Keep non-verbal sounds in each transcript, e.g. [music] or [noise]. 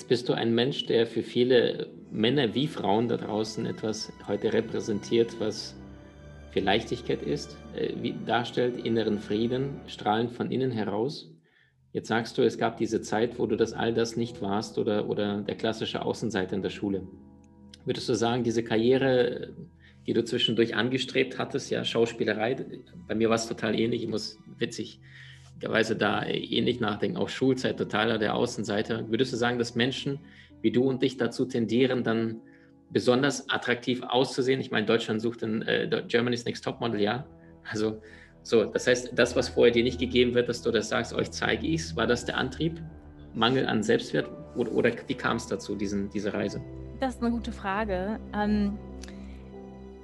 Jetzt bist du ein Mensch, der für viele Männer wie Frauen da draußen etwas heute repräsentiert, was für Leichtigkeit ist, äh, darstellt inneren Frieden, strahlend von innen heraus. Jetzt sagst du, es gab diese Zeit, wo du das all das nicht warst oder, oder der klassische Außenseiter in der Schule. Würdest du sagen, diese Karriere, die du zwischendurch angestrebt hattest, ja, Schauspielerei, bei mir war es total ähnlich, ich muss witzigerweise da ähnlich nachdenken, auch Schulzeit totaler der Außenseiter. Würdest du sagen, dass Menschen wie du und dich dazu tendieren, dann besonders attraktiv auszusehen. Ich meine, Deutschland sucht ein äh, Germany's Next Topmodel, ja. Also so, das heißt, das, was vorher dir nicht gegeben wird, dass du das sagst, euch zeige ich es, war das der Antrieb? Mangel an Selbstwert oder, oder wie kam es dazu, diesen, diese Reise? Das ist eine gute Frage. Ähm,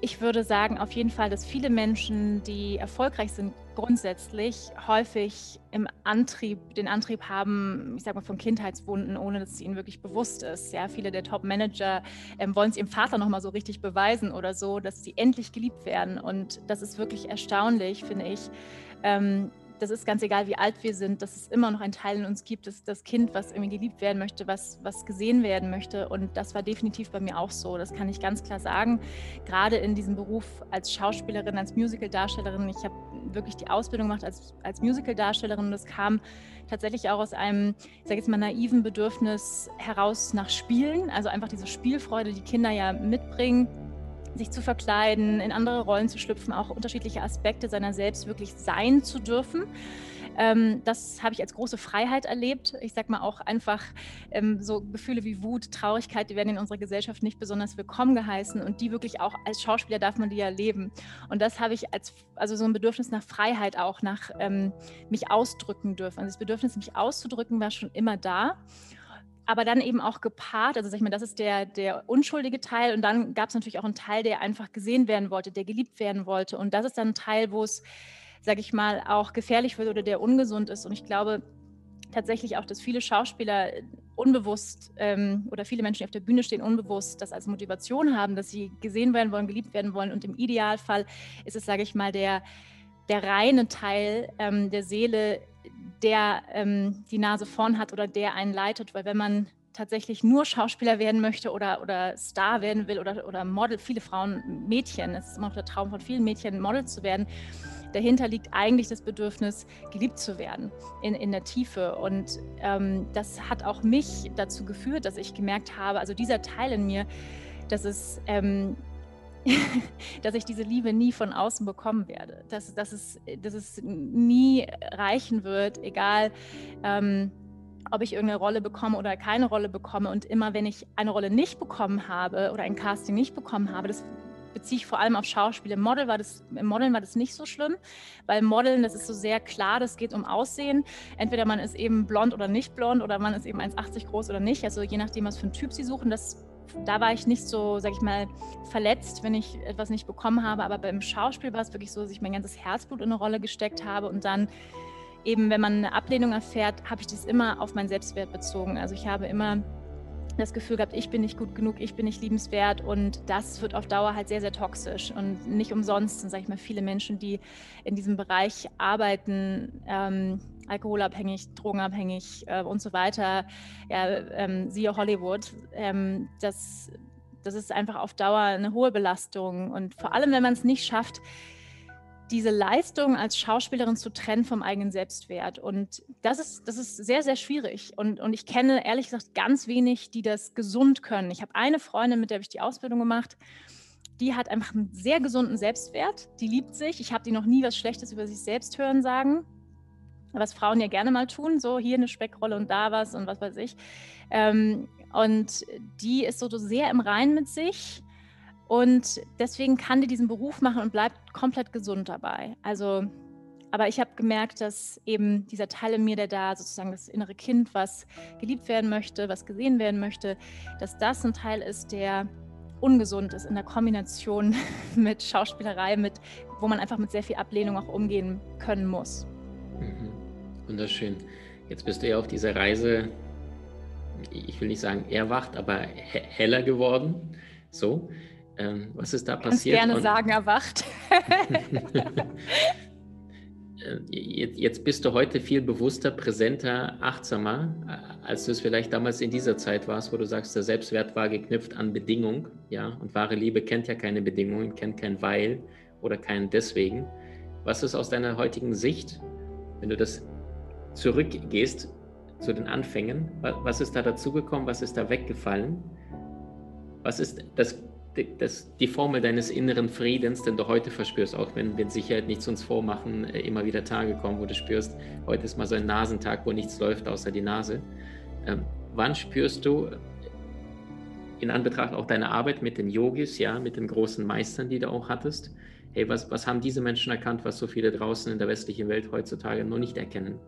ich würde sagen, auf jeden Fall, dass viele Menschen, die erfolgreich sind, grundsätzlich häufig im Antrieb, den Antrieb haben, ich sage mal von Kindheitswunden, ohne dass es ihnen wirklich bewusst ist. Ja, viele der Top-Manager ähm, wollen es ihrem Vater nochmal so richtig beweisen oder so, dass sie endlich geliebt werden. Und das ist wirklich erstaunlich, finde ich. Ähm, das ist ganz egal, wie alt wir sind, dass es immer noch ein Teil in uns gibt, das, das Kind, was irgendwie geliebt werden möchte, was, was gesehen werden möchte. Und das war definitiv bei mir auch so. Das kann ich ganz klar sagen. Gerade in diesem Beruf als Schauspielerin, als Musical-Darstellerin. Ich habe wirklich die Ausbildung gemacht als, als Musical-Darstellerin und das kam tatsächlich auch aus einem, ich sage jetzt mal, naiven Bedürfnis heraus nach Spielen. Also einfach diese Spielfreude, die Kinder ja mitbringen sich zu verkleiden, in andere Rollen zu schlüpfen, auch unterschiedliche Aspekte seiner selbst wirklich sein zu dürfen. Ähm, das habe ich als große Freiheit erlebt. Ich sage mal auch einfach ähm, so Gefühle wie Wut, Traurigkeit, die werden in unserer Gesellschaft nicht besonders willkommen geheißen und die wirklich auch als Schauspieler darf man die ja leben. Und das habe ich als, also so ein Bedürfnis nach Freiheit auch, nach ähm, mich ausdrücken dürfen. Also das Bedürfnis, mich auszudrücken, war schon immer da aber dann eben auch gepaart, also sag ich mal, das ist der, der unschuldige Teil und dann gab es natürlich auch einen Teil, der einfach gesehen werden wollte, der geliebt werden wollte. Und das ist dann ein Teil, wo es, sage ich mal, auch gefährlich wird oder der ungesund ist. Und ich glaube tatsächlich auch, dass viele Schauspieler unbewusst ähm, oder viele Menschen, die auf der Bühne stehen, unbewusst das als Motivation haben, dass sie gesehen werden wollen, geliebt werden wollen. Und im Idealfall ist es, sage ich mal, der, der reine Teil ähm, der Seele, der ähm, die Nase vorn hat oder der einen leitet. Weil wenn man tatsächlich nur Schauspieler werden möchte oder, oder Star werden will oder, oder Model, viele Frauen, Mädchen, es ist immer noch der Traum von vielen Mädchen, Model zu werden, dahinter liegt eigentlich das Bedürfnis, geliebt zu werden in, in der Tiefe. Und ähm, das hat auch mich dazu geführt, dass ich gemerkt habe, also dieser Teil in mir, dass es ähm, [laughs] dass ich diese Liebe nie von außen bekommen werde, dass, dass, es, dass es nie reichen wird, egal ähm, ob ich irgendeine Rolle bekomme oder keine Rolle bekomme. Und immer wenn ich eine Rolle nicht bekommen habe oder ein Casting nicht bekommen habe, das beziehe ich vor allem auf Schauspiel. Im, Model war das, Im Modeln war das nicht so schlimm, weil Modeln, das ist so sehr klar, das geht um Aussehen. Entweder man ist eben blond oder nicht blond oder man ist eben 1,80 groß oder nicht. Also je nachdem, was für einen Typ sie suchen, das da war ich nicht so, sag ich mal, verletzt, wenn ich etwas nicht bekommen habe. Aber beim Schauspiel war es wirklich so, dass ich mein ganzes Herzblut in eine Rolle gesteckt habe und dann eben, wenn man eine Ablehnung erfährt, habe ich das immer auf meinen Selbstwert bezogen. Also ich habe immer das Gefühl gehabt, ich bin nicht gut genug, ich bin nicht liebenswert und das wird auf Dauer halt sehr, sehr toxisch und nicht umsonst sage ich mal, viele Menschen, die in diesem Bereich arbeiten, ähm, alkoholabhängig, drogenabhängig äh, und so weiter, ja, ähm, siehe Hollywood, ähm, das, das ist einfach auf Dauer eine hohe Belastung und vor allem, wenn man es nicht schafft, diese Leistung als Schauspielerin zu trennen vom eigenen Selbstwert. Und das ist, das ist sehr, sehr schwierig. Und, und ich kenne ehrlich gesagt ganz wenig, die das gesund können. Ich habe eine Freundin, mit der habe ich die Ausbildung gemacht. Die hat einfach einen sehr gesunden Selbstwert. Die liebt sich. Ich habe die noch nie was Schlechtes über sich selbst hören sagen. Was Frauen ja gerne mal tun, so hier eine Speckrolle und da was und was weiß ich. Ähm, und die ist so sehr im Reinen mit sich und deswegen kann die diesen Beruf machen und bleibt komplett gesund dabei. Also aber ich habe gemerkt, dass eben dieser Teil in mir, der da sozusagen das innere Kind, was geliebt werden möchte, was gesehen werden möchte, dass das ein Teil ist, der ungesund ist in der Kombination [laughs] mit Schauspielerei, mit, wo man einfach mit sehr viel Ablehnung auch umgehen können muss. Mhm. Wunderschön. Jetzt bist du ja auf dieser Reise, ich will nicht sagen erwacht, aber heller geworden. So, ähm, was ist da passiert? Ich gerne Und, sagen erwacht. [laughs] [laughs] Äh, jetzt bist du heute viel bewusster, präsenter, achtsamer, äh, als du es vielleicht damals in dieser Zeit warst, wo du sagst, der Selbstwert war geknüpft an Bedingung, ja, und wahre Liebe kennt ja keine Bedingungen, kennt kein Weil oder kein Deswegen. Was ist aus deiner heutigen Sicht, wenn du das zurückgehst zu den Anfängen, was ist da dazugekommen, was ist da weggefallen? Was ist das das, die Formel deines inneren Friedens, den du heute verspürst, auch wenn wir Sicherheit nichts uns vormachen, äh, immer wieder Tage kommen, wo du spürst, heute ist mal so ein Nasentag, wo nichts läuft außer die Nase. Ähm, wann spürst du in Anbetracht auch deiner Arbeit mit den Yogis, ja, mit den großen Meistern, die du auch hattest, hey, was, was haben diese Menschen erkannt, was so viele draußen in der westlichen Welt heutzutage noch nicht erkennen?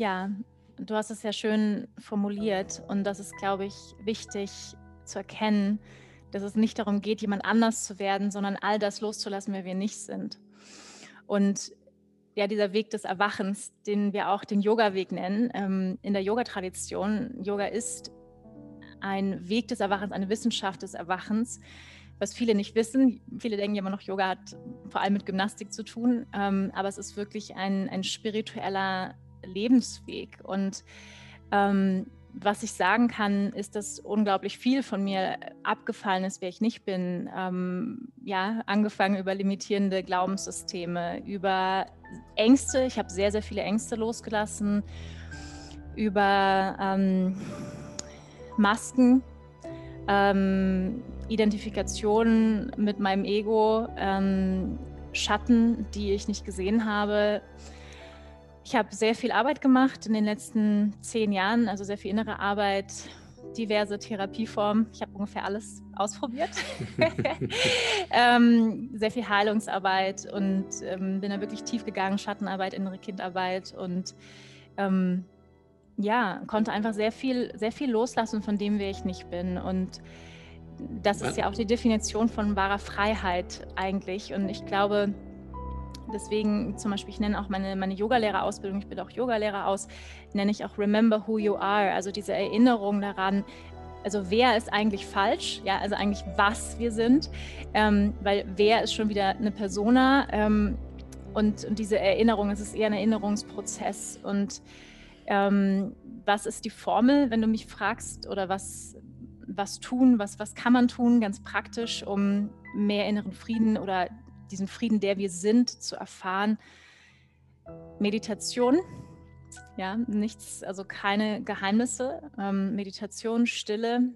Ja, du hast es ja schön formuliert und das ist, glaube ich, wichtig zu erkennen, dass es nicht darum geht, jemand anders zu werden, sondern all das loszulassen, wer wir nicht sind. Und ja, dieser Weg des Erwachens, den wir auch den Yoga-Weg nennen, ähm, in der Yoga-Tradition, Yoga ist ein Weg des Erwachens, eine Wissenschaft des Erwachens, was viele nicht wissen. Viele denken immer noch, Yoga hat vor allem mit Gymnastik zu tun, ähm, aber es ist wirklich ein, ein spiritueller Lebensweg. Und ähm, was ich sagen kann, ist, dass unglaublich viel von mir abgefallen ist, wer ich nicht bin. Ähm, ja, angefangen über limitierende Glaubenssysteme, über Ängste. Ich habe sehr, sehr viele Ängste losgelassen, über ähm, Masken, ähm, Identifikation mit meinem Ego, ähm, Schatten, die ich nicht gesehen habe ich habe sehr viel Arbeit gemacht in den letzten zehn Jahren, also sehr viel innere Arbeit, diverse Therapieformen. Ich habe ungefähr alles ausprobiert. [laughs] ähm, sehr viel Heilungsarbeit und ähm, bin da wirklich tief gegangen, Schattenarbeit, innere Kindarbeit und ähm, ja, konnte einfach sehr viel, sehr viel loslassen von dem, wer ich nicht bin. Und das ist ja auch die Definition von wahrer Freiheit eigentlich. Und ich glaube, Deswegen zum Beispiel, ich nenne auch meine, meine Yogalehrerausbildung, ich bilde auch Yogalehrer aus, nenne ich auch Remember Who You Are, also diese Erinnerung daran, also wer ist eigentlich falsch, ja, also eigentlich was wir sind, ähm, weil wer ist schon wieder eine Persona ähm, und, und, diese Erinnerung, es ist eher ein Erinnerungsprozess und ähm, was ist die Formel, wenn du mich fragst oder was, was tun, was, was kann man tun, ganz praktisch, um mehr inneren Frieden oder diesen Frieden, der wir sind, zu erfahren. Meditation, ja, nichts, also keine Geheimnisse. Ähm, Meditation, Stille,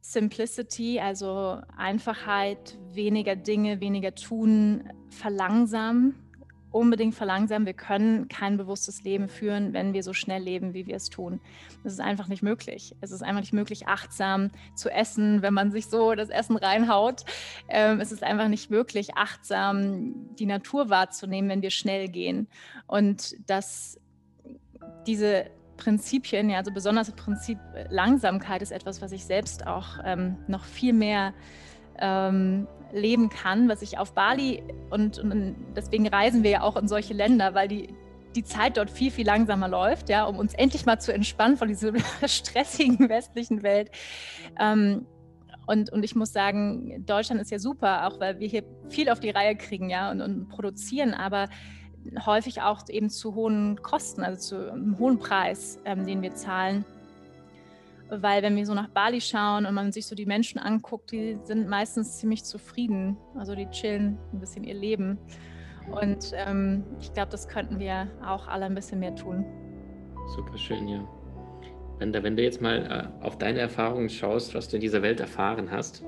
Simplicity, also Einfachheit, weniger Dinge, weniger tun, verlangsamen unbedingt verlangsamen. Wir können kein bewusstes Leben führen, wenn wir so schnell leben, wie wir es tun. Das ist einfach nicht möglich. Es ist einfach nicht möglich, achtsam zu essen, wenn man sich so das Essen reinhaut. Ähm, es ist einfach nicht möglich, achtsam die Natur wahrzunehmen, wenn wir schnell gehen. Und dass diese Prinzipien, ja, also besonders das Prinzip Langsamkeit ist etwas, was ich selbst auch ähm, noch viel mehr ähm, leben kann, was ich auf Bali und, und, deswegen reisen wir ja auch in solche Länder, weil die, die Zeit dort viel, viel langsamer läuft, ja, um uns endlich mal zu entspannen von dieser [laughs] stressigen westlichen Welt. Ähm, und, und ich muss sagen, Deutschland ist ja super, auch weil wir hier viel auf die Reihe kriegen, ja, und, und produzieren, aber häufig auch eben zu hohen Kosten, also zu einem hohen Preis, ähm, den wir zahlen weil wenn wir so nach Bali schauen und man sich so die Menschen anguckt, die sind meistens ziemlich zufrieden. Also die chillen ein bisschen ihr Leben. Und ähm, ich glaube, das könnten wir auch alle ein bisschen mehr tun. Super schön, ja. Wenn, wenn du jetzt mal äh, auf deine Erfahrungen schaust, was du in dieser Welt erfahren hast,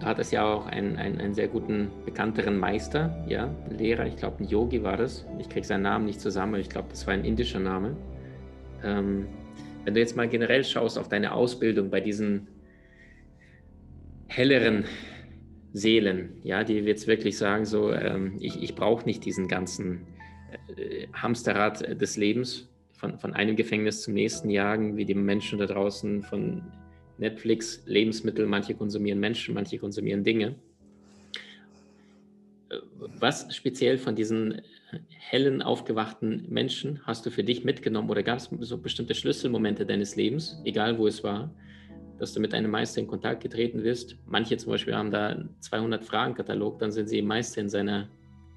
du hattest ja auch einen, einen, einen sehr guten, bekannteren Meister, ja, Lehrer, ich glaube ein Yogi war das. Ich kriege seinen Namen nicht zusammen, ich glaube, das war ein indischer Name. Ähm, wenn du jetzt mal generell schaust auf deine Ausbildung bei diesen helleren Seelen, ja, die jetzt wirklich sagen, so, ähm, ich, ich brauche nicht diesen ganzen äh, Hamsterrad des Lebens, von, von einem Gefängnis zum nächsten jagen, wie die Menschen da draußen von Netflix, Lebensmittel, manche konsumieren Menschen, manche konsumieren Dinge. Äh, was speziell von diesen hellen, aufgewachten Menschen hast du für dich mitgenommen oder gab es so bestimmte Schlüsselmomente deines Lebens, egal wo es war, dass du mit einem Meister in Kontakt getreten wirst? Manche zum Beispiel haben da 200 Fragen-Katalog, dann sind sie Meister in seiner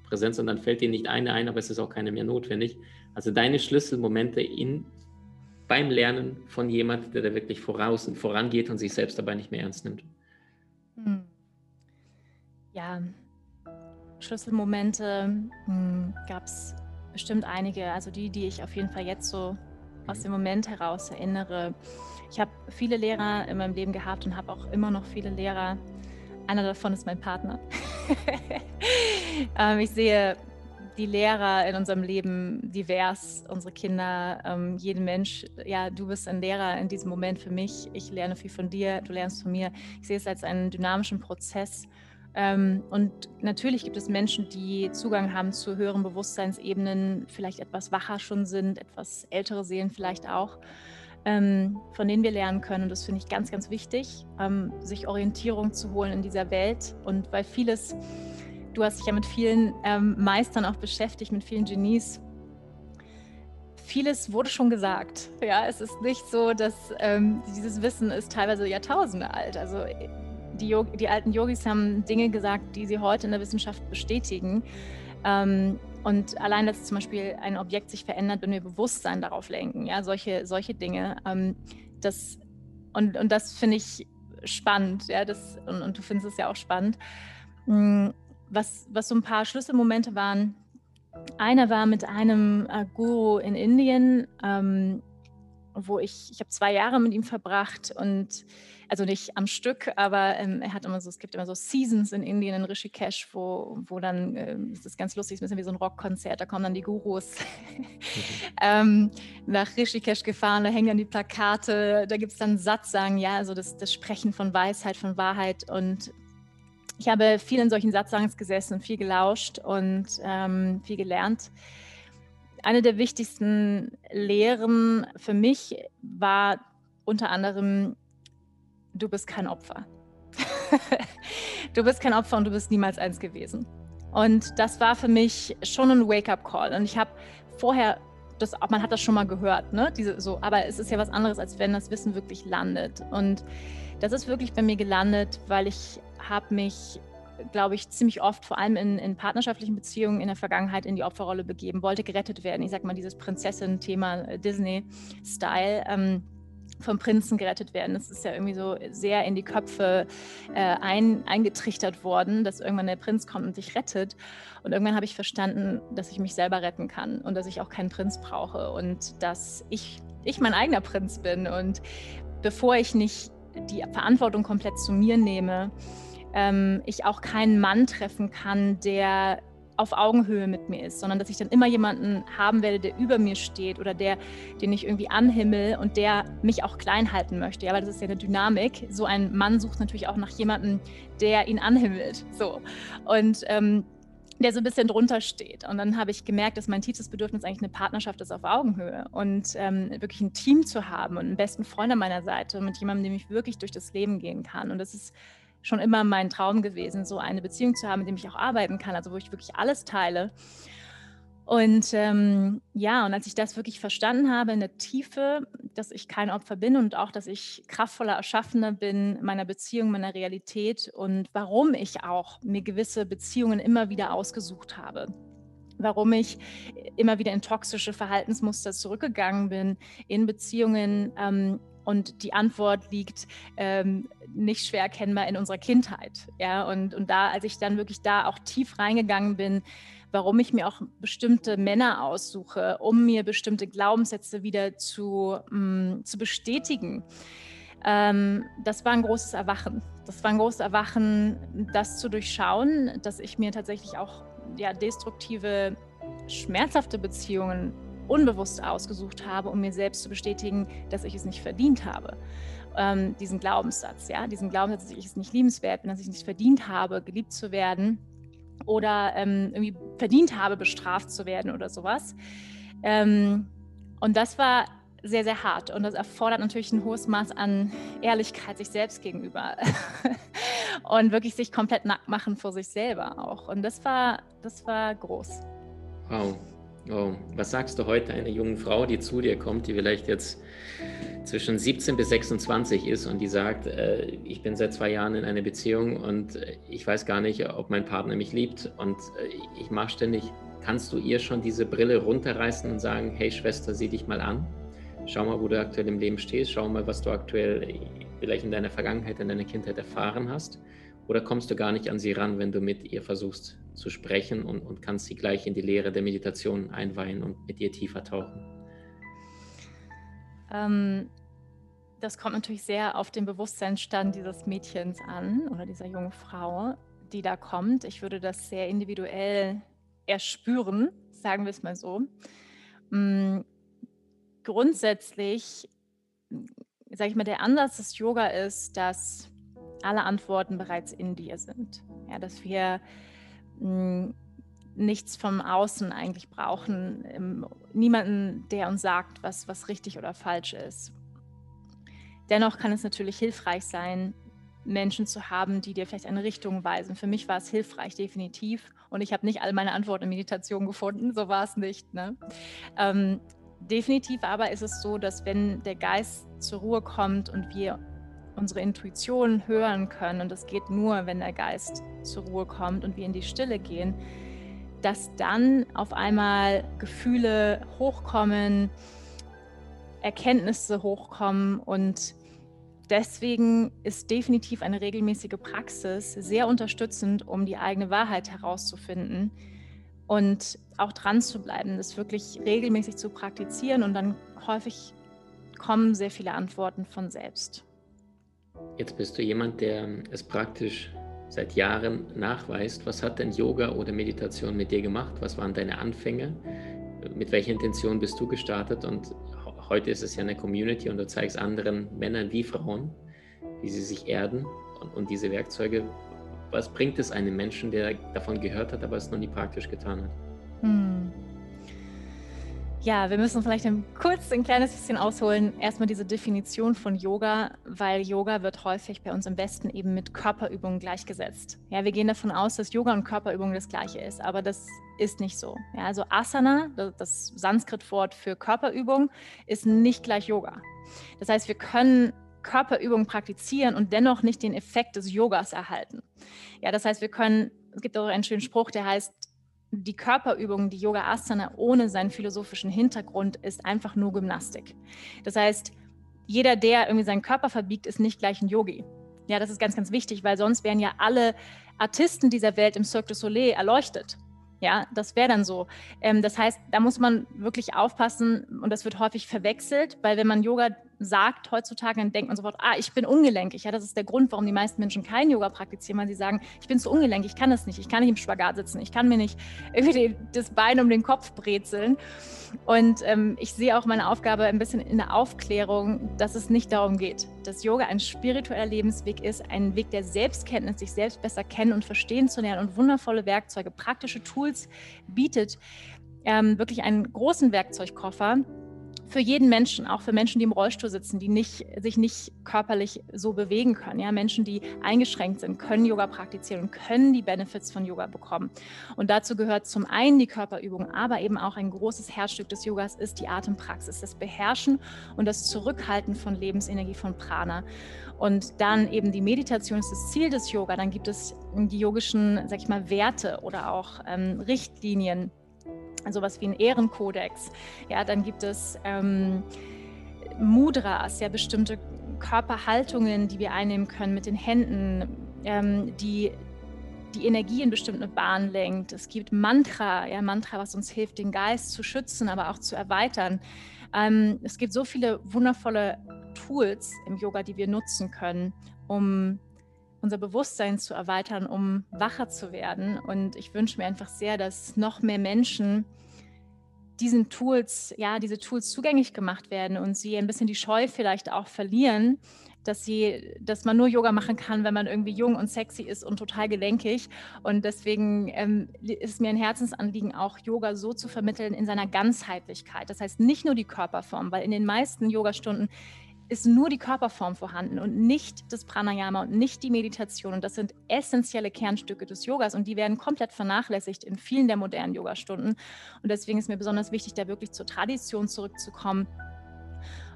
Präsenz und dann fällt ihnen nicht eine ein, aber es ist auch keine mehr notwendig. Also deine Schlüsselmomente in, beim Lernen von jemand, der da wirklich voraus und vorangeht und sich selbst dabei nicht mehr ernst nimmt. Hm. Ja, Schlüsselmomente hm, gab es bestimmt einige. Also die, die ich auf jeden Fall jetzt so aus dem Moment heraus erinnere. Ich habe viele Lehrer in meinem Leben gehabt und habe auch immer noch viele Lehrer. Einer davon ist mein Partner. [laughs] ähm, ich sehe die Lehrer in unserem Leben divers, unsere Kinder, ähm, jeden Mensch. Ja, du bist ein Lehrer in diesem Moment für mich. Ich lerne viel von dir, du lernst von mir. Ich sehe es als einen dynamischen Prozess. Ähm, und natürlich gibt es Menschen, die Zugang haben zu höheren Bewusstseinsebenen, vielleicht etwas wacher schon sind, etwas ältere Seelen vielleicht auch, ähm, von denen wir lernen können. Und das finde ich ganz, ganz wichtig, ähm, sich Orientierung zu holen in dieser Welt. Und weil vieles du hast dich ja mit vielen Meistern auch beschäftigt, mit vielen Genies. Vieles wurde schon gesagt. Ja, es ist nicht so, dass dieses Wissen ist teilweise Jahrtausende alt. Also die, die, alten Yogis haben Dinge gesagt, die sie heute in der Wissenschaft bestätigen. Ähm, und allein, dass zum Beispiel ein Objekt sich verändert, wenn wir Bewusstsein darauf lenken, ja, solche, solche Dinge. Ähm, das, und, und das finde ich spannend, ja, das, und, und, du findest es ja auch spannend. Mm, was, was so ein paar Schlüsselmomente waren. Einer war mit einem äh, Guru in Indien, ähm, wo ich, ich habe zwei Jahre mit ihm verbracht und also nicht am Stück, aber ähm, er hat immer so, es gibt immer so Seasons in Indien, in Rishikesh, wo, wo dann, äh, das ist ganz lustig, ist ein bisschen wie so ein Rockkonzert, da kommen dann die Gurus mhm. [laughs] ähm, nach Rishikesh gefahren, da hängen dann die Plakate, da gibt es dann Satz, sagen, ja, also das, das Sprechen von Weisheit, von Wahrheit und ich habe viel in solchen Satzangs gesessen und viel gelauscht und ähm, viel gelernt. Eine der wichtigsten Lehren für mich war unter anderem, du bist kein Opfer. [laughs] du bist kein Opfer und du bist niemals eins gewesen. Und das war für mich schon ein Wake-up-Call. Und ich habe vorher, das, man hat das schon mal gehört, ne? Diese, so, aber es ist ja was anderes, als wenn das Wissen wirklich landet. Und das ist wirklich bei mir gelandet, weil ich habe mich, glaube ich, ziemlich oft, vor allem in, in, partnerschaftlichen Beziehungen in der Vergangenheit in die Opferrolle begeben, wollte gerettet werden. Ich sage mal, dieses Prinzessin-Thema äh, Disney-Style. Ähm, vom Prinzen gerettet werden. Das ist ja irgendwie so sehr in die Köpfe äh, ein, eingetrichtert worden, dass irgendwann der Prinz kommt und dich rettet. Und irgendwann habe ich verstanden, dass ich mich selber retten kann und dass ich auch keinen Prinz brauche und dass ich, ich mein eigener Prinz bin. Und bevor ich nicht die Verantwortung komplett zu mir nehme, ähm, ich auch keinen Mann treffen kann, der auf Augenhöhe mit mir ist, sondern dass ich dann immer jemanden haben werde, der über mir steht oder der, den ich irgendwie anhimmel und der mich auch klein halten möchte. Ja, weil das ist ja eine Dynamik. So ein Mann sucht natürlich auch nach jemandem, der ihn anhimmelt. So. Und ähm, der so ein bisschen drunter steht. Und dann habe ich gemerkt, dass mein tiefstes Bedürfnis eigentlich eine Partnerschaft ist auf Augenhöhe und ähm, wirklich ein Team zu haben und einen besten Freund an meiner Seite, mit jemandem, dem ich wirklich durch das Leben gehen kann. Und das ist schon immer mein Traum gewesen, so eine Beziehung zu haben, mit dem ich auch arbeiten kann, also wo ich wirklich alles teile. Und ähm, ja, und als ich das wirklich verstanden habe in der Tiefe, dass ich kein Opfer bin und auch, dass ich kraftvoller Erschaffener bin meiner Beziehung, meiner Realität und warum ich auch mir gewisse Beziehungen immer wieder ausgesucht habe warum ich immer wieder in toxische Verhaltensmuster zurückgegangen bin, in Beziehungen, ähm, und die Antwort liegt ähm, nicht schwer erkennbar in unserer Kindheit. Ja, und, und da, als ich dann wirklich da auch tief reingegangen bin, warum ich mir auch bestimmte Männer aussuche, um mir bestimmte Glaubenssätze wieder zu, mh, mm, zu bestätigen. Ähm, das war ein großes Erwachen. Das war ein großes Erwachen, das zu durchschauen, dass ich mir tatsächlich auch ja, destruktive, schmerzhafte Beziehungen unbewusst ausgesucht habe, um mir selbst zu bestätigen, dass ich es nicht verdient habe. Ähm, diesen Glaubenssatz, ja, diesen Glaubenssatz, dass ich es nicht liebenswert bin, dass ich es nicht verdient habe, geliebt zu werden oder ähm, irgendwie verdient habe, bestraft zu werden oder sowas. Ähm, und das war sehr, sehr hart und das erfordert natürlich ein hohes Maß an Ehrlichkeit sich selbst gegenüber [laughs] und wirklich sich komplett nackt machen vor sich selber auch. Und das war, das war groß. Wow. Oh, was sagst du heute einer jungen Frau, die zu dir kommt, die vielleicht jetzt zwischen 17 bis 26 ist und die sagt, äh, ich bin seit zwei Jahren in einer Beziehung und äh, ich weiß gar nicht, ob mein Partner mich liebt und äh, ich mache ständig, kannst du ihr schon diese Brille runterreißen und sagen, hey Schwester, sieh dich mal an, schau mal, wo du aktuell im Leben stehst, schau mal, was du aktuell vielleicht in deiner Vergangenheit, in deiner Kindheit erfahren hast oder kommst du gar nicht an sie ran, wenn du mit ihr versuchst zu sprechen und, und kannst sie gleich in die Lehre der Meditation einweihen und mit ihr tiefer tauchen? Ähm, das kommt natürlich sehr auf den Bewusstseinsstand dieses Mädchens an oder dieser jungen Frau, die da kommt. Ich würde das sehr individuell erspüren, sagen wir es mal so. Mhm. Grundsätzlich, sage ich mal, der Ansatz des Yoga ist, dass alle Antworten bereits in dir sind. Ja, dass wir hm, nichts vom Außen eigentlich brauchen, ähm, niemanden, der uns sagt, was, was richtig oder falsch ist. Dennoch kann es natürlich hilfreich sein, Menschen zu haben, die dir vielleicht eine Richtung weisen. Für mich war es hilfreich, definitiv. Und ich habe nicht all meine Antworten in Meditation gefunden, so war es nicht. Ne? Ähm, definitiv aber ist es so, dass wenn der Geist zur Ruhe kommt und wir unsere Intuition hören können, und das geht nur, wenn der Geist zur Ruhe kommt und wir in die Stille gehen, dass dann auf einmal Gefühle hochkommen, Erkenntnisse hochkommen und deswegen ist definitiv eine regelmäßige Praxis sehr unterstützend, um die eigene Wahrheit herauszufinden und auch dran zu bleiben, das wirklich regelmäßig zu praktizieren und dann häufig kommen sehr viele Antworten von selbst. Jetzt bist du jemand, der es praktisch seit Jahren nachweist. Was hat denn Yoga oder Meditation mit dir gemacht? Was waren deine Anfänge? Mit welcher Intention bist du gestartet? Und heute ist es ja eine Community und du zeigst anderen Männern wie Frauen, wie sie sich erden und, und diese Werkzeuge. Was bringt es einem Menschen, der davon gehört hat, aber es noch nie praktisch getan hat? Hm. Ja, wir müssen vielleicht ein, kurz ein kleines bisschen ausholen. Erstmal diese Definition von Yoga, weil Yoga wird häufig bei uns im Westen eben mit Körperübungen gleichgesetzt. Ja, wir gehen davon aus, dass Yoga und Körperübung das gleiche ist, aber das ist nicht so. Ja, also Asana, das Sanskrit-Wort für Körperübung, ist nicht gleich Yoga. Das heißt, wir können Körperübungen praktizieren und dennoch nicht den Effekt des Yogas erhalten. Ja, das heißt, wir können, es gibt auch einen schönen Spruch, der heißt, die Körperübung, die Yoga Asana ohne seinen philosophischen Hintergrund ist einfach nur Gymnastik. Das heißt, jeder, der irgendwie seinen Körper verbiegt, ist nicht gleich ein Yogi. Ja, das ist ganz, ganz wichtig, weil sonst wären ja alle Artisten dieser Welt im Cirque du Soleil erleuchtet. Ja, das wäre dann so. Ähm, das heißt, da muss man wirklich aufpassen und das wird häufig verwechselt, weil wenn man Yoga sagt heutzutage, dann denkt man sofort, ah, ich bin ungelenkig. Ja, das ist der Grund, warum die meisten Menschen kein Yoga praktizieren, weil sie sagen, ich bin zu ungelenkig, ich kann das nicht, ich kann nicht im Spagat sitzen, ich kann mir nicht irgendwie das Bein um den Kopf brezeln. Und ähm, ich sehe auch meine Aufgabe ein bisschen in der Aufklärung, dass es nicht darum geht, dass Yoga ein spiritueller Lebensweg ist, ein Weg der Selbstkenntnis, sich selbst besser kennen und verstehen zu lernen und wundervolle Werkzeuge, praktische Tools bietet. Ähm, wirklich einen großen Werkzeugkoffer, für jeden Menschen, auch für Menschen, die im Rollstuhl sitzen, die nicht, sich nicht körperlich so bewegen können. Ja, Menschen, die eingeschränkt sind, können Yoga praktizieren und können die Benefits von Yoga bekommen. Und dazu gehört zum einen die Körperübung, aber eben auch ein großes Herzstück des Yogas ist die Atempraxis, das Beherrschen und das Zurückhalten von Lebensenergie, von Prana. Und dann eben die Meditation ist das Ziel des Yoga. Dann gibt es die yogischen, sag ich mal, Werte oder auch ähm, Richtlinien, sowas wie ein Ehrenkodex. Ja, dann gibt es ähm, Mudras, ja bestimmte Körperhaltungen, die wir einnehmen können mit den Händen, ähm, die die Energie in bestimmte Bahnen lenkt. Es gibt Mantra, ja Mantra, was uns hilft, den Geist zu schützen, aber auch zu erweitern. Ähm, es gibt so viele wundervolle Tools im Yoga, die wir nutzen können, um unser Bewusstsein zu erweitern, um wacher zu werden. Und ich wünsche mir einfach sehr, dass noch mehr Menschen diesen Tools, ja, diese Tools zugänglich gemacht werden und sie ein bisschen die Scheu vielleicht auch verlieren, dass sie, dass man nur Yoga machen kann, wenn man irgendwie jung und sexy ist und total gelenkig. Und deswegen ähm, ist mir ein Herzensanliegen, auch Yoga so zu vermitteln in seiner Ganzheitlichkeit. Das heißt nicht nur die Körperform, weil in den meisten Yogastunden ist nur die Körperform vorhanden und nicht das Pranayama und nicht die Meditation. Und das sind essentielle Kernstücke des Yogas und die werden komplett vernachlässigt in vielen der modernen Yogastunden. Und deswegen ist mir besonders wichtig, da wirklich zur Tradition zurückzukommen.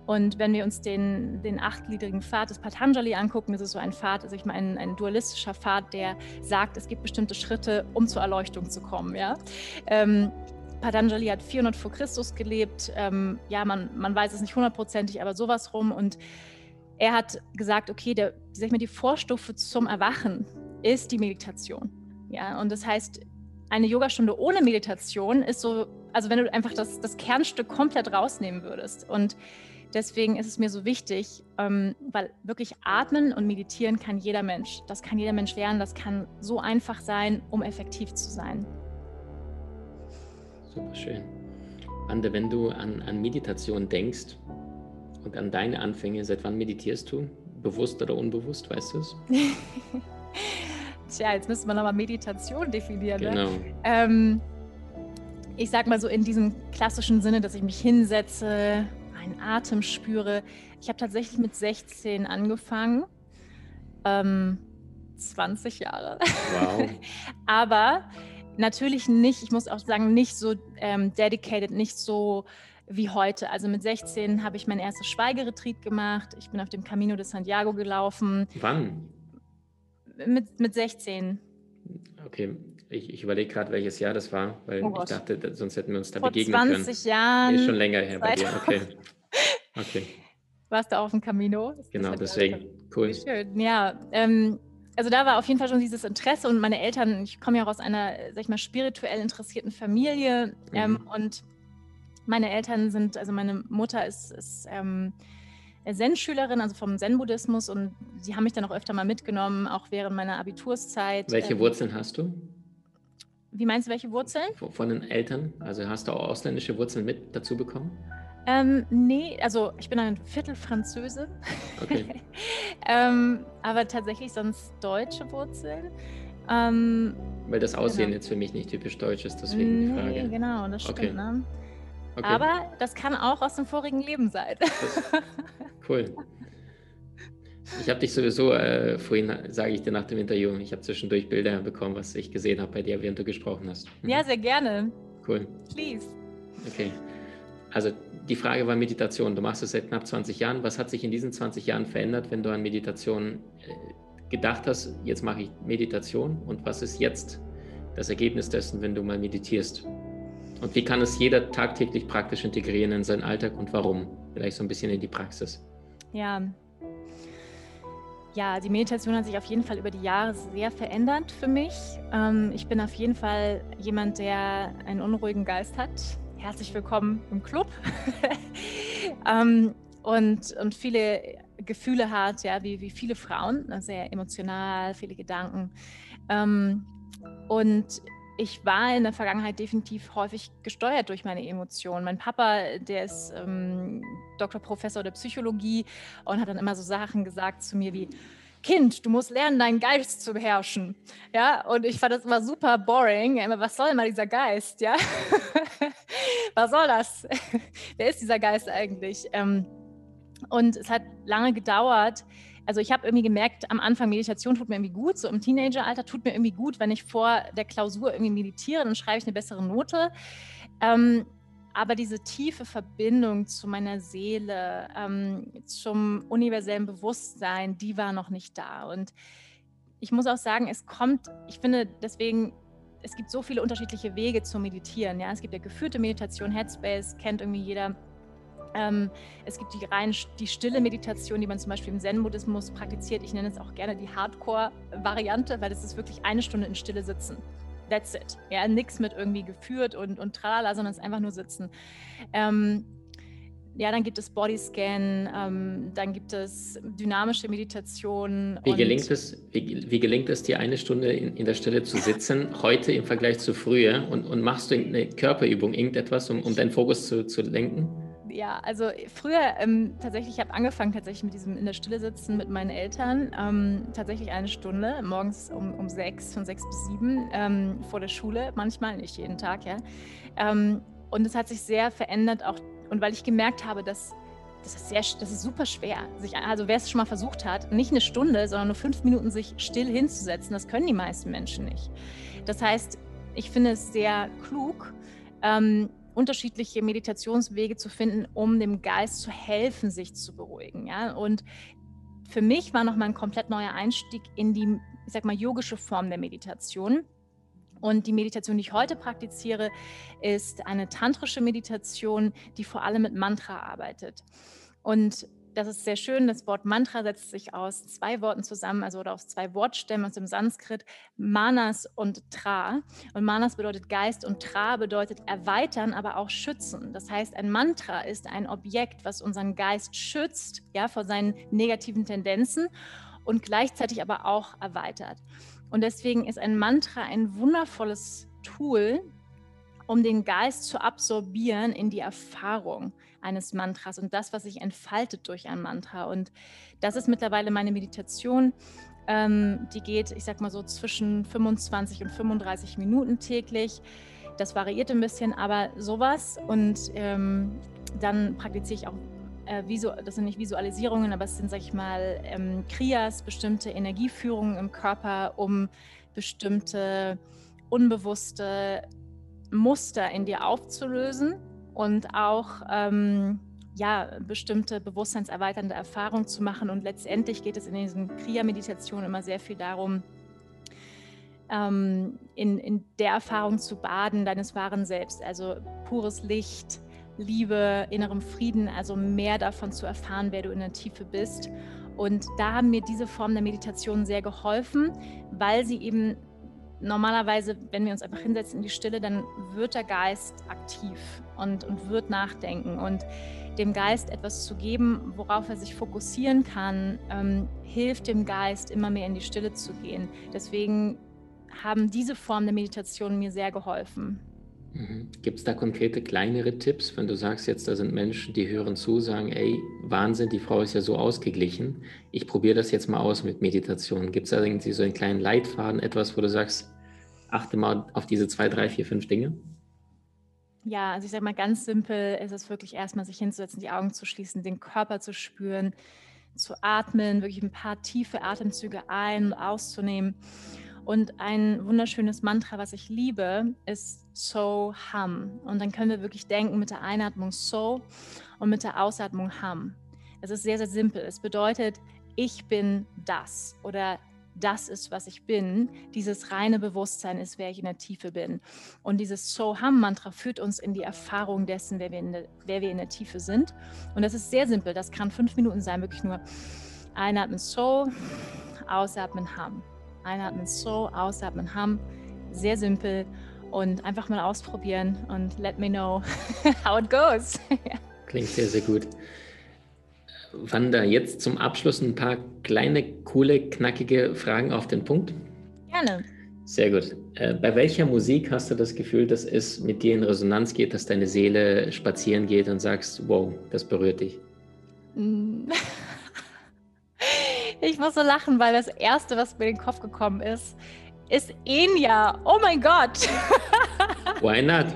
Und wenn wir uns den, den achtgliedrigen Pfad des Patanjali angucken, das ist so ein Pfad, also ich meine ein, dualistischer Pfad, der sagt, es gibt bestimmte Schritte, um zur Erleuchtung zu kommen. Ja? Ähm, Patanjali hat 400 vor Christus gelebt. Ähm, ja, man, man weiß es nicht hundertprozentig, aber sowas rum. Und er hat gesagt, okay, der, sag ich mal, die Vorstufe zum Erwachen ist die Meditation. Ja, und das heißt, eine Yogastunde ohne Meditation ist so, also wenn du einfach das, das Kernstück komplett rausnehmen würdest. Und deswegen ist es mir so wichtig, ähm, weil wirklich atmen und meditieren kann jeder Mensch. Das kann jeder Mensch lernen. Das kann so einfach sein, um effektiv zu sein. Super schön. Ande, wenn du an, an Meditation denkst und an deine Anfänge, seit wann meditierst du? Bewusst oder unbewusst, weißt du es? [laughs] Tja, jetzt müssen wir nochmal Meditation definieren. Ne? Genau. Ne? Ähm, ich sag mal so in diesem klassischen Sinne, dass ich mich hinsetze, meinen Atem spüre. Ich habe tatsächlich mit 16 angefangen. Ähm, 20 Jahre. Wow. [laughs] Aber Natürlich nicht, ich muss auch sagen, nicht so ähm, dedicated, nicht so wie heute. Also mit 16 habe ich mein erstes Schweigeretreat gemacht. Ich bin auf dem Camino de Santiago gelaufen. Wann? Mit, mit 16. Okay, ich, ich überlege gerade, welches Jahr das war, weil oh ich dachte, sonst hätten wir uns da Vor begegnen 20 können. 20 Jahren. Ist schon länger her bei dir, [laughs] okay. okay. Warst du auf dem Camino? Genau, deswegen. Cool. Schön, ja. Ähm, also da war auf jeden Fall schon dieses Interesse und meine Eltern, ich komme ja auch aus einer, sag ich mal, spirituell interessierten Familie mhm. ähm, und meine Eltern sind, also meine Mutter ist, ist ähm, Zen-Schülerin, also vom Zen-Buddhismus und sie haben mich dann auch öfter mal mitgenommen, auch während meiner Abiturszeit. Welche ähm, Wurzeln hast du? Wie meinst du, welche Wurzeln? Von den Eltern? Also hast du auch ausländische Wurzeln mit dazu bekommen? Ähm, nee, also ich bin ein Viertel Französe. Okay. [laughs] ähm, aber tatsächlich sonst deutsche Wurzeln. Ähm, Weil das Aussehen genau. jetzt für mich nicht typisch deutsch ist, deswegen die Frage. Genau, das stimmt. Okay. Ne? Okay. Aber das kann auch aus dem vorigen Leben sein. [laughs] cool. Ich habe dich sowieso, äh, vorhin sage ich dir nach dem Interview, ich habe zwischendurch Bilder bekommen, was ich gesehen habe bei dir, während du gesprochen hast. Mhm. Ja, sehr gerne. Cool. Please. Okay. Also die Frage war Meditation. Du machst es seit knapp 20 Jahren. Was hat sich in diesen 20 Jahren verändert, wenn du an Meditation äh, gedacht hast, jetzt mache ich Meditation und was ist jetzt das Ergebnis dessen, wenn du mal meditierst? Und wie kann es jeder tagtäglich praktisch integrieren in seinen Alltag und warum? Vielleicht so ein bisschen in die Praxis. Ja. Ja, die Meditation hat sich auf jeden Fall über die Jahre sehr verändert für mich. Ähm, ich bin auf jeden Fall jemand, der einen unruhigen Geist hat herzlich willkommen im Club. [laughs] ähm, und, und viele Gefühle hat, ja, wie, wie viele Frauen, ne, sehr emotional, viele Gedanken. Ähm, und ich war in der Vergangenheit definitiv häufig gesteuert durch meine Emotionen. Mein Papa, der ist ähm, Doktor Professor der Psychologie und hat dann immer so Sachen gesagt zu mir wie, Kind, du musst lernen, deinen Geist zu beherrschen. Ja, und ich fand das immer super boring. Was soll mal dieser Geist? Ja, [laughs] was soll das? [laughs] Wer ist dieser Geist eigentlich? Ähm, und es hat lange gedauert. Also ich habe irgendwie gemerkt, am Anfang Meditation tut mir irgendwie gut, so im Teenageralter tut mir irgendwie gut, wenn ich vor der Klausur irgendwie meditiere, dann schreibe ich eine bessere Note. Ähm, aber diese tiefe Verbindung zu meiner Seele, ähm, zum universellen Bewusstsein, die war noch nicht da. Und ich muss auch sagen, es kommt, ich finde deswegen, es gibt so viele unterschiedliche Wege zu meditieren. Ja? Es gibt ja geführte Meditation, Headspace, kennt irgendwie jeder. Ähm, es gibt die rein die stille Meditation, die man zum Beispiel im Zen-Buddhismus praktiziert. Ich nenne es auch gerne die Hardcore-Variante, weil es ist wirklich eine Stunde in Stille sitzen. That's it. Ja, nichts mit irgendwie geführt und, und tralala, sondern es ist einfach nur sitzen. Ähm, ja, dann gibt es Bodyscan, ähm, dann gibt es dynamische Meditation. Wie gelingt, es, wie, wie, gelingt es dir, eine Stunde in, in, der Stille zu sitzen, heute im Vergleich zu früher? Und, und machst du eine Körperübung, irgendetwas, um, um deinen Fokus zu, zu lenken? Ja, also früher ähm, tatsächlich, ich habe angefangen tatsächlich mit diesem in der Stille sitzen mit meinen Eltern. Ähm, tatsächlich eine Stunde, morgens um, um sechs, von sechs bis sieben ähm, vor der Schule, manchmal, nicht jeden Tag, ja. Ähm, und es hat sich sehr verändert, auch und weil ich gemerkt habe, dass das ist, sehr, das ist super schwer. Sich, also wer es schon mal versucht hat, nicht eine Stunde, sondern nur fünf Minuten sich still hinzusetzen, das können die meisten Menschen nicht. Das heißt, ich finde es sehr klug, ähm, unterschiedliche Meditationswege zu finden, um dem Geist zu helfen, sich zu beruhigen. Ja? Und für mich war nochmal ein komplett neuer Einstieg in die, ich sag mal, yogische Form der Meditation. Und die Meditation, die ich heute praktiziere, ist eine tantrische Meditation, die vor allem mit Mantra arbeitet. Und das ist sehr schön. Das Wort Mantra setzt sich aus zwei Worten zusammen, also oder aus zwei Wortstämmen aus dem Sanskrit, Manas und Tra. Und Manas bedeutet Geist und Tra bedeutet erweitern, aber auch schützen. Das heißt, ein Mantra ist ein Objekt, was unseren Geist schützt, ja, vor seinen negativen Tendenzen und gleichzeitig aber auch erweitert. Und deswegen ist ein Mantra ein wundervolles Tool, um den Geist zu absorbieren in die Erfahrung eines Mantras und das, was sich entfaltet durch ein Mantra. Und das ist mittlerweile meine Meditation. Ähm, die geht, ich sag mal so, zwischen 25 und 35 Minuten täglich. Das variiert ein bisschen, aber sowas. Und ähm, dann praktiziere ich auch äh, das sind nicht Visualisierungen, aber es sind, sag ich mal, ähm, Kriyas, bestimmte Energieführungen im Körper, um bestimmte unbewusste Muster in dir aufzulösen und auch ähm, ja, bestimmte bewusstseinserweiternde Erfahrungen zu machen. Und letztendlich geht es in diesen Kriya-Meditationen immer sehr viel darum, ähm, in, in der Erfahrung zu baden deines wahren Selbst, also pures Licht, Liebe, innerem Frieden, also mehr davon zu erfahren, wer du in der Tiefe bist. Und da haben mir diese Form der Meditation sehr geholfen, weil sie eben normalerweise, wenn wir uns einfach hinsetzen in die Stille, dann wird der Geist aktiv und, und wird nachdenken. Und dem Geist etwas zu geben, worauf er sich fokussieren kann, ähm, hilft dem Geist immer mehr in die Stille zu gehen. Deswegen haben diese Formen der Meditation mir sehr geholfen. Mhm. Gibt es da konkrete kleinere Tipps, wenn du sagst, jetzt da sind Menschen, die hören zu, sagen, ey, Wahnsinn, die Frau ist ja so ausgeglichen, ich probiere das jetzt mal aus mit Meditation. Gibt es da irgendwie so einen kleinen Leitfaden, etwas, wo du sagst, achte mal auf diese zwei, drei, vier, fünf Dinge? Ja, also ich sage mal ganz simpel ist es wirklich erstmal sich hinzusetzen, die Augen zu schließen, den Körper zu spüren, zu atmen, wirklich ein paar tiefe Atemzüge ein- und auszunehmen und ein wunderschönes Mantra, was ich liebe, ist So Hum. Und dann können wir wirklich denken mit der Einatmung So und mit der Ausatmung Hum. Es ist sehr, sehr simpel. Es bedeutet, ich bin das oder das ist, was ich bin. Dieses reine Bewusstsein ist, wer ich in der Tiefe bin. Und dieses So-Ham-Mantra führt uns in die Erfahrung dessen, wer wir, in der, wer wir in der Tiefe sind. Und das ist sehr simpel. Das kann fünf Minuten sein, wirklich nur einatmen So, ausatmen Ham. Einatmen so, ausatmen Hum. Sehr simpel und einfach mal ausprobieren und let me know [laughs] how it goes. [laughs] Klingt sehr, sehr gut. Wanda, jetzt zum Abschluss ein paar kleine, coole, knackige Fragen auf den Punkt. Gerne. Sehr gut. Äh, bei welcher Musik hast du das Gefühl, dass es mit dir in Resonanz geht, dass deine Seele spazieren geht und sagst, wow, das berührt dich? Mm. [laughs] Ich muss so lachen, weil das Erste, was mir in den Kopf gekommen ist, ist Enya. Oh mein Gott. [laughs] Why not?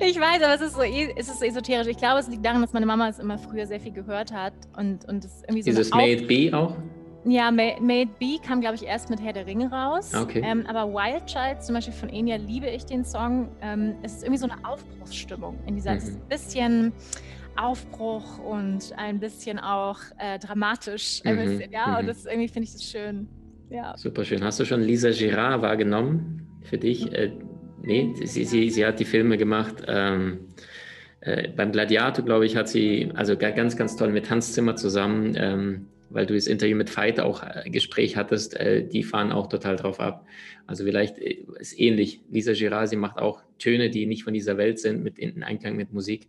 Ich weiß, aber es ist, so, e, es ist so esoterisch. Ich glaube, es liegt daran, dass meine Mama es immer früher sehr viel gehört hat. Und, und es irgendwie so Dieses May It Be auch? Ja, May, May It Be kam, glaube ich, erst mit Herr der Ringe raus. Okay. Ähm, aber Wild Child, zum Beispiel von Enya, liebe ich den Song. Ähm, es ist irgendwie so eine Aufbruchsstimmung in dieser. Mhm. Es ist ein bisschen Aufbruch und ein bisschen auch äh, dramatisch. Mhm, bisschen, ja, mhm. und das irgendwie finde ich das schön. Ja. Super schön. Hast du schon Lisa Girard wahrgenommen für dich? Mhm. Äh, nee, sie, sie, sie hat die Filme gemacht. Ähm, äh, beim Gladiator, glaube ich, hat sie, also ganz, ganz toll mit Hans Zimmer zusammen, ähm, weil du das Interview mit Veit auch äh, Gespräch hattest, äh, die fahren auch total drauf ab. Also vielleicht äh, ist ähnlich. Lisa Girard, sie macht auch Töne, die nicht von dieser Welt sind, mit in Einklang mit Musik.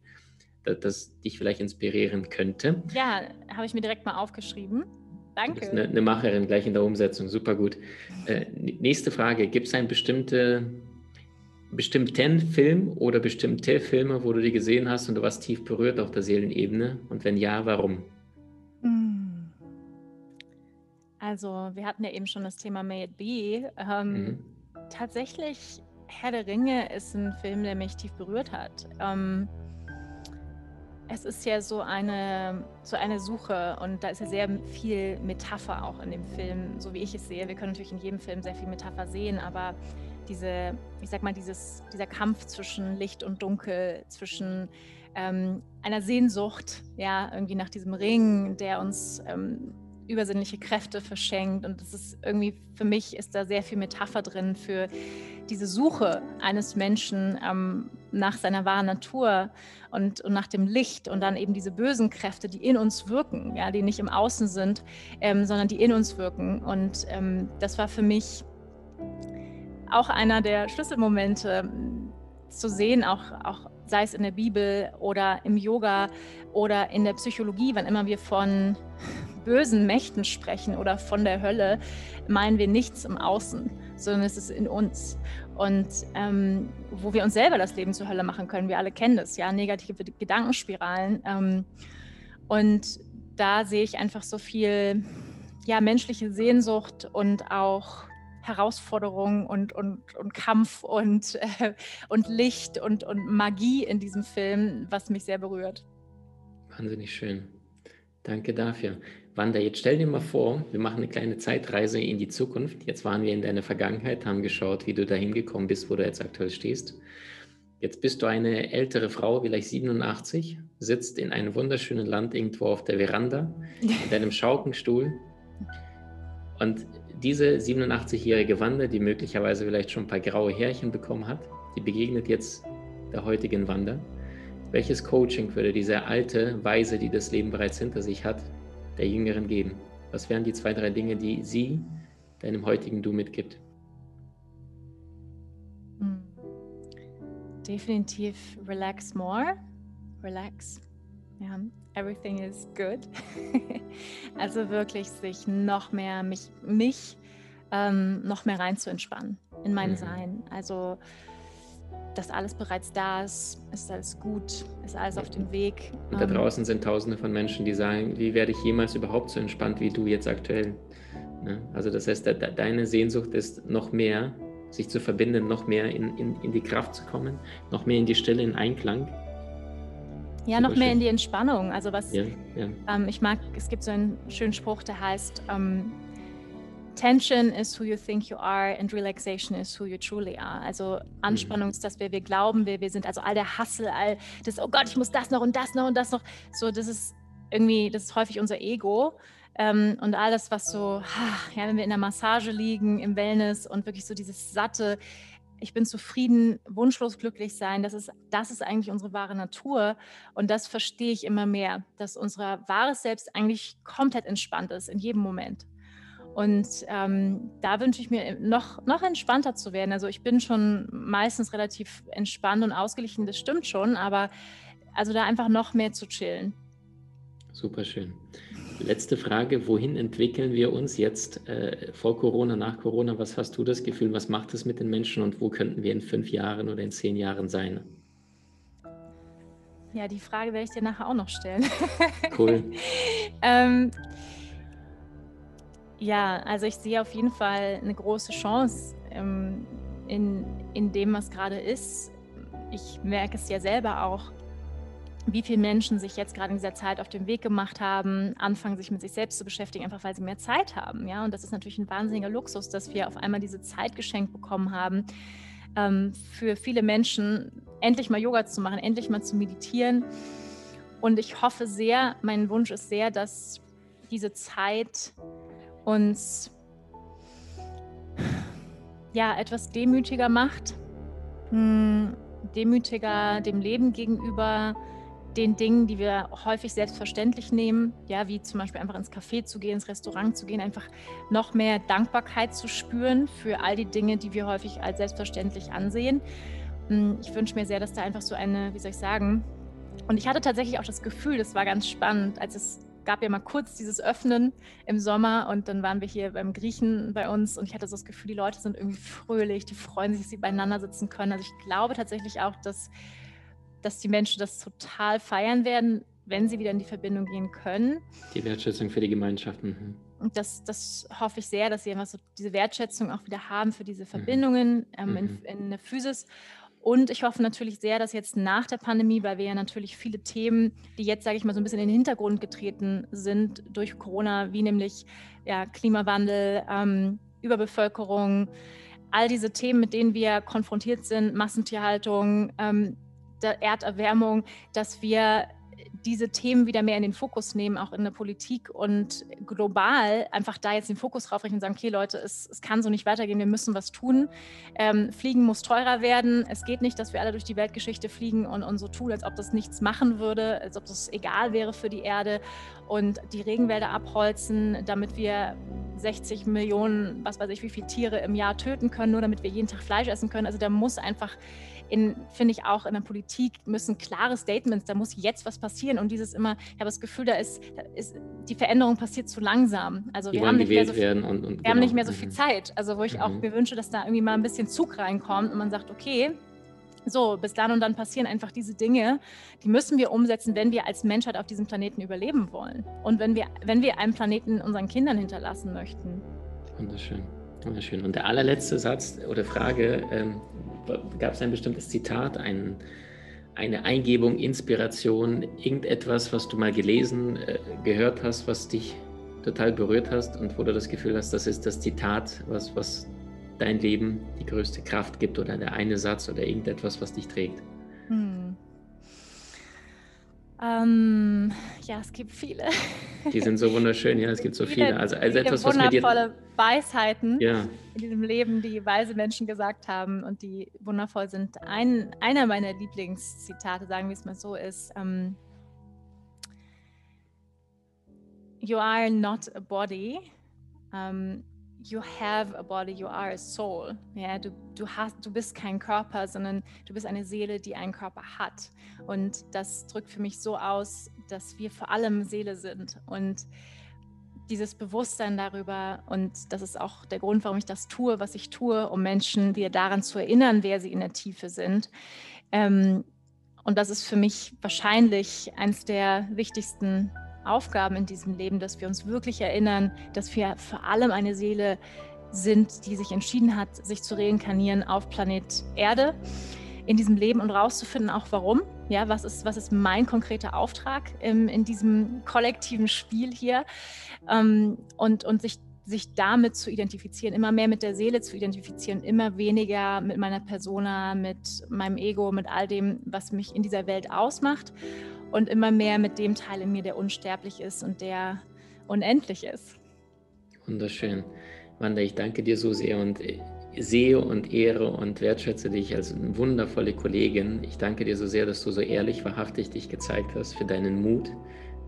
das dich vielleicht inspirieren könnte? Ja, habe ich mir direkt mal aufgeschrieben. Danke. Du bist eine, eine Macherin gleich in der Umsetzung, super gut. Äh, nächste Frage: Gibt es einen bestimmte, bestimmten Film oder bestimmte Filme, wo du die gesehen hast und du warst tief berührt auf der Seelenebene? Und wenn ja, warum? Hm. Also, wir hatten ja eben schon das Thema May It Be. Ähm, mhm. Tatsächlich, Herr der Ringe ist ein Film, der mich tief berührt hat. Ähm, es ist ja so eine, so eine Suche und da ist ja sehr viel Metapher auch in dem Film, so wie ich es sehe. Wir können natürlich in jedem Film sehr viel Metapher sehen, aber diese, ich sag mal, dieses, dieser Kampf zwischen Licht und Dunkel, zwischen ähm, einer Sehnsucht, ja, irgendwie nach diesem Ring, der uns ähm, übersinnliche Kräfte verschenkt. Und das ist irgendwie, für mich ist da sehr viel Metapher drin für diese Suche eines Menschen ähm, nach seiner wahren Natur und, und, nach dem Licht und dann eben diese bösen Kräfte, die in uns wirken, ja, die nicht im Außen sind, ähm, sondern die in uns wirken. Und ähm, das war für mich auch einer der Schlüsselmomente ähm, zu sehen, auch, auch sei es in der Bibel oder im Yoga oder in der Psychologie, wann immer wir von bösen Mächten sprechen oder von der Hölle, meinen wir nichts im Außen, sondern es ist in uns. Und ähm, wo wir uns selber das Leben zur Hölle machen können, wir alle kennen das, ja, negative Gedankenspiralen. Ähm, und da sehe ich einfach so viel ja, menschliche Sehnsucht und auch Herausforderung und, und, und Kampf und, äh, und Licht und, und Magie in diesem Film, was mich sehr berührt. Wahnsinnig schön. Danke dafür. Wanda, jetzt stell dir mal vor, wir machen eine kleine Zeitreise in die Zukunft. Jetzt waren wir in deiner Vergangenheit, haben geschaut, wie du dahin gekommen bist, wo du jetzt aktuell stehst. Jetzt bist du eine ältere Frau, vielleicht 87, sitzt in einem wunderschönen Land irgendwo auf der Veranda, in deinem [laughs] Schaukenstuhl. Und diese 87-jährige Wanda, die möglicherweise vielleicht schon ein paar graue Härchen bekommen hat, die begegnet jetzt der heutigen Wanda. Welches Coaching würde diese alte Weise, die das Leben bereits hinter sich hat, der Jüngeren geben? Was wären die zwei, drei Dinge, die sie deinem heutigen Du mitgibt? Hm. Definitiv relax more. Relax. Ja, everything is good. [laughs] also wirklich sich noch mehr, mich, mich ähm, noch mehr rein zu entspannen in mein mhm. Sein. Also dass alles bereits da ist, ist alles gut, ist alles auf dem Weg. Und da ähm, draußen sind tausende von Menschen, die sagen, wie werde ich jemals überhaupt so entspannt wie du jetzt aktuell? Ne? Also das heißt, deine Sehnsucht ist noch mehr, sich zu verbinden, noch mehr in, in, in die Kraft zu kommen, noch mehr in die Stille, in Einklang. Ja, noch mehr in die Entspannung. Also was ja, ja. Ähm, ich mag, es gibt so einen schönen Spruch, der heißt, ähm, Tension is who you think you are and relaxation is who you truly are. Also Anspannung mhm. ist das, wer wir glauben, wer wir sind. Also all der Hassel, all das, oh Gott, ich muss das noch und das noch und das noch. So, das ist irgendwie, das ist häufig unser Ego. Ähm, und alles, was so, ja, wenn wir in der Massage liegen, im Wellness und wirklich so dieses satte, ich bin zufrieden, wunschlos glücklich sein, das ist, das ist eigentlich unsere wahre Natur. Und das verstehe ich immer mehr, dass unser wahres Selbst eigentlich komplett entspannt ist in jedem Moment. Und ähm, da wünsche ich mir noch, noch entspannter zu werden. Also ich bin schon meistens relativ entspannt und ausgeglichen, das stimmt schon, aber also da einfach noch mehr zu chillen. Super schön. Letzte Frage, wohin entwickeln wir uns jetzt äh, vor Corona, nach Corona? Was hast du das Gefühl, was macht es mit den Menschen und wo könnten wir in fünf Jahren oder in zehn Jahren sein? Ja, die Frage werde ich dir nachher auch noch stellen. Cool. [laughs] ähm, ja, also ich sehe auf jeden Fall eine große Chance ähm, in, in dem, was gerade ist. Ich merke es ja selber auch, wie viele Menschen sich jetzt gerade in dieser Zeit auf den Weg gemacht haben, anfangen sich mit sich selbst zu beschäftigen, einfach weil sie mehr Zeit haben. Ja, und das ist natürlich ein wahnsinniger Luxus, dass wir auf einmal diese Zeit geschenkt bekommen haben, ähm, für viele Menschen endlich mal Yoga zu machen, endlich mal zu meditieren. Und ich hoffe sehr, mein Wunsch ist sehr, dass diese Zeit uns ja etwas demütiger macht, hm, demütiger dem Leben gegenüber, den Dingen, die wir häufig selbstverständlich nehmen, ja, wie zum Beispiel einfach ins Café zu gehen, ins Restaurant zu gehen, einfach noch mehr Dankbarkeit zu spüren für all die Dinge, die wir häufig als selbstverständlich ansehen. Hm, ich wünsche mir sehr, dass da einfach so eine, wie soll ich sagen, und ich hatte tatsächlich auch das Gefühl, das war ganz spannend, als es gab ja mal kurz dieses Öffnen im Sommer und dann waren wir hier beim Griechen bei uns und ich hatte so das Gefühl, die Leute sind irgendwie fröhlich, die freuen sich, dass sie beieinander sitzen können. Also ich glaube tatsächlich auch, dass, dass die Menschen das total feiern werden, wenn sie wieder in die Verbindung gehen können. Die Wertschätzung für die Gemeinschaft. Mhm. Und das, das hoffe ich sehr, dass sie einfach so diese Wertschätzung auch wieder haben für diese mhm. Verbindungen ähm, mhm. in, in der Physis. Und ich hoffe natürlich sehr, dass jetzt nach der Pandemie, weil wir ja natürlich viele Themen, die jetzt, sage ich mal, so ein bisschen in den Hintergrund getreten sind durch Corona, wie nämlich ja, Klimawandel, ähm, Überbevölkerung, all diese Themen, mit denen wir konfrontiert sind, Massentierhaltung, ähm, Erderwärmung, dass wir diese Themen wieder mehr in den Fokus nehmen, auch in der Politik und global einfach da jetzt den Fokus drauf richten und sagen, okay Leute, es, es kann so nicht weitergehen, wir müssen was tun. Ähm, fliegen muss teurer werden. Es geht nicht, dass wir alle durch die Weltgeschichte fliegen und, und so tun, als ob das nichts machen würde, als ob das egal wäre für die Erde und die Regenwälder abholzen, damit wir 60 Millionen, was weiß ich, wie viele Tiere im Jahr töten können, nur damit wir jeden Tag Fleisch essen können. Also da muss einfach finde ich auch in der Politik müssen klare Statements, da muss jetzt was passieren und dieses immer, ich habe das Gefühl, da ist, da ist die Veränderung passiert zu langsam. Also wir haben, nicht mehr, so viel, und, und wir genau. haben nicht mehr so viel Zeit. Also wo ich mhm. auch mir wünsche, dass da irgendwie mal ein bisschen Zug reinkommt und man sagt, okay, so, bis dann und dann passieren einfach diese Dinge, die müssen wir umsetzen, wenn wir als Menschheit auf diesem Planeten überleben wollen. Und wenn wir, wenn wir einen Planeten unseren Kindern hinterlassen möchten. Wunderschön. Wunderschön. Und der allerletzte Satz oder Frage, ähm, gab es ein bestimmtes Zitat, ein, eine Eingebung, Inspiration, irgendetwas, was du mal gelesen, äh, gehört hast, was dich total berührt hast und wo du das Gefühl hast, das ist das Zitat, was, was dein Leben die größte Kraft gibt oder der eine Satz oder irgendetwas, was dich trägt? Hm. Ähm, ja, es gibt viele. Die sind so wunderschön, ja, es gibt so viele. Also, also viele etwas, was wundervolle Weisheiten ja. in diesem Leben, die weise Menschen gesagt haben und die wundervoll sind. Ein, einer meiner Lieblingszitate, sagen wir es mal so, ist: ähm, You are not a body. Um, you have a body, you are a soul. Ja, du, du, hast, du bist kein Körper, sondern du bist eine Seele, die einen Körper hat. Und das drückt für mich so aus, dass wir vor allem Seele sind. Und dieses Bewusstsein darüber, und das ist auch der Grund, warum ich das tue, was ich tue, um Menschen wieder daran zu erinnern, wer sie in der Tiefe sind. Ähm, und das ist für mich wahrscheinlich eines der wichtigsten Aufgaben in diesem Leben, dass wir uns wirklich erinnern, dass wir vor allem eine Seele sind, die sich entschieden hat, sich zu reinkarnieren auf Planet Erde in diesem Leben und rauszufinden, auch warum. Ja, was ist, was ist mein konkreter Auftrag im, in diesem kollektiven Spiel hier? Ähm, und, und sich, sich damit zu identifizieren, immer mehr mit der Seele zu identifizieren, immer weniger mit meiner Persona, mit meinem Ego, mit all dem, was mich in dieser Welt ausmacht und immer mehr mit dem Teil in mir, der unsterblich ist und der unendlich ist. Wunderschön. Wanda, ich danke dir so sehr und sehe und ehre und wertschätze dich als eine wundervolle Kollegin. Ich danke dir so sehr, dass du so ehrlich, wahrhaftig dich gezeigt hast, für deinen Mut,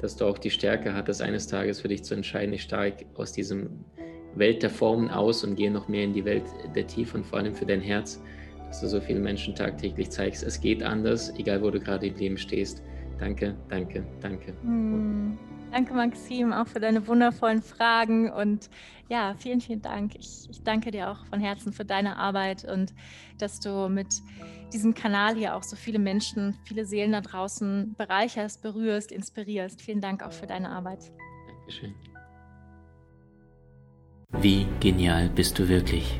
dass du auch die Stärke hattest, eines Tages für dich zu entscheiden, ich steige aus diesem Welt der Formen aus und gehe noch mehr in die Welt der Tiefe und vor allem für dein Herz, dass du so vielen Menschen tagtäglich zeigst, es geht anders, egal wo du gerade im Leben stehst. Danke, danke, danke. Mm, danke, Maxim, auch für deine wundervollen Fragen. Und ja, vielen, vielen Dank. Ich, ich danke dir auch von Herzen für deine Arbeit und dass du mit diesem Kanal hier auch so viele Menschen, viele Seelen da draußen bereicherst, berührst, inspirierst. Vielen Dank auch für deine Arbeit. Dankeschön. Wie genial bist du wirklich?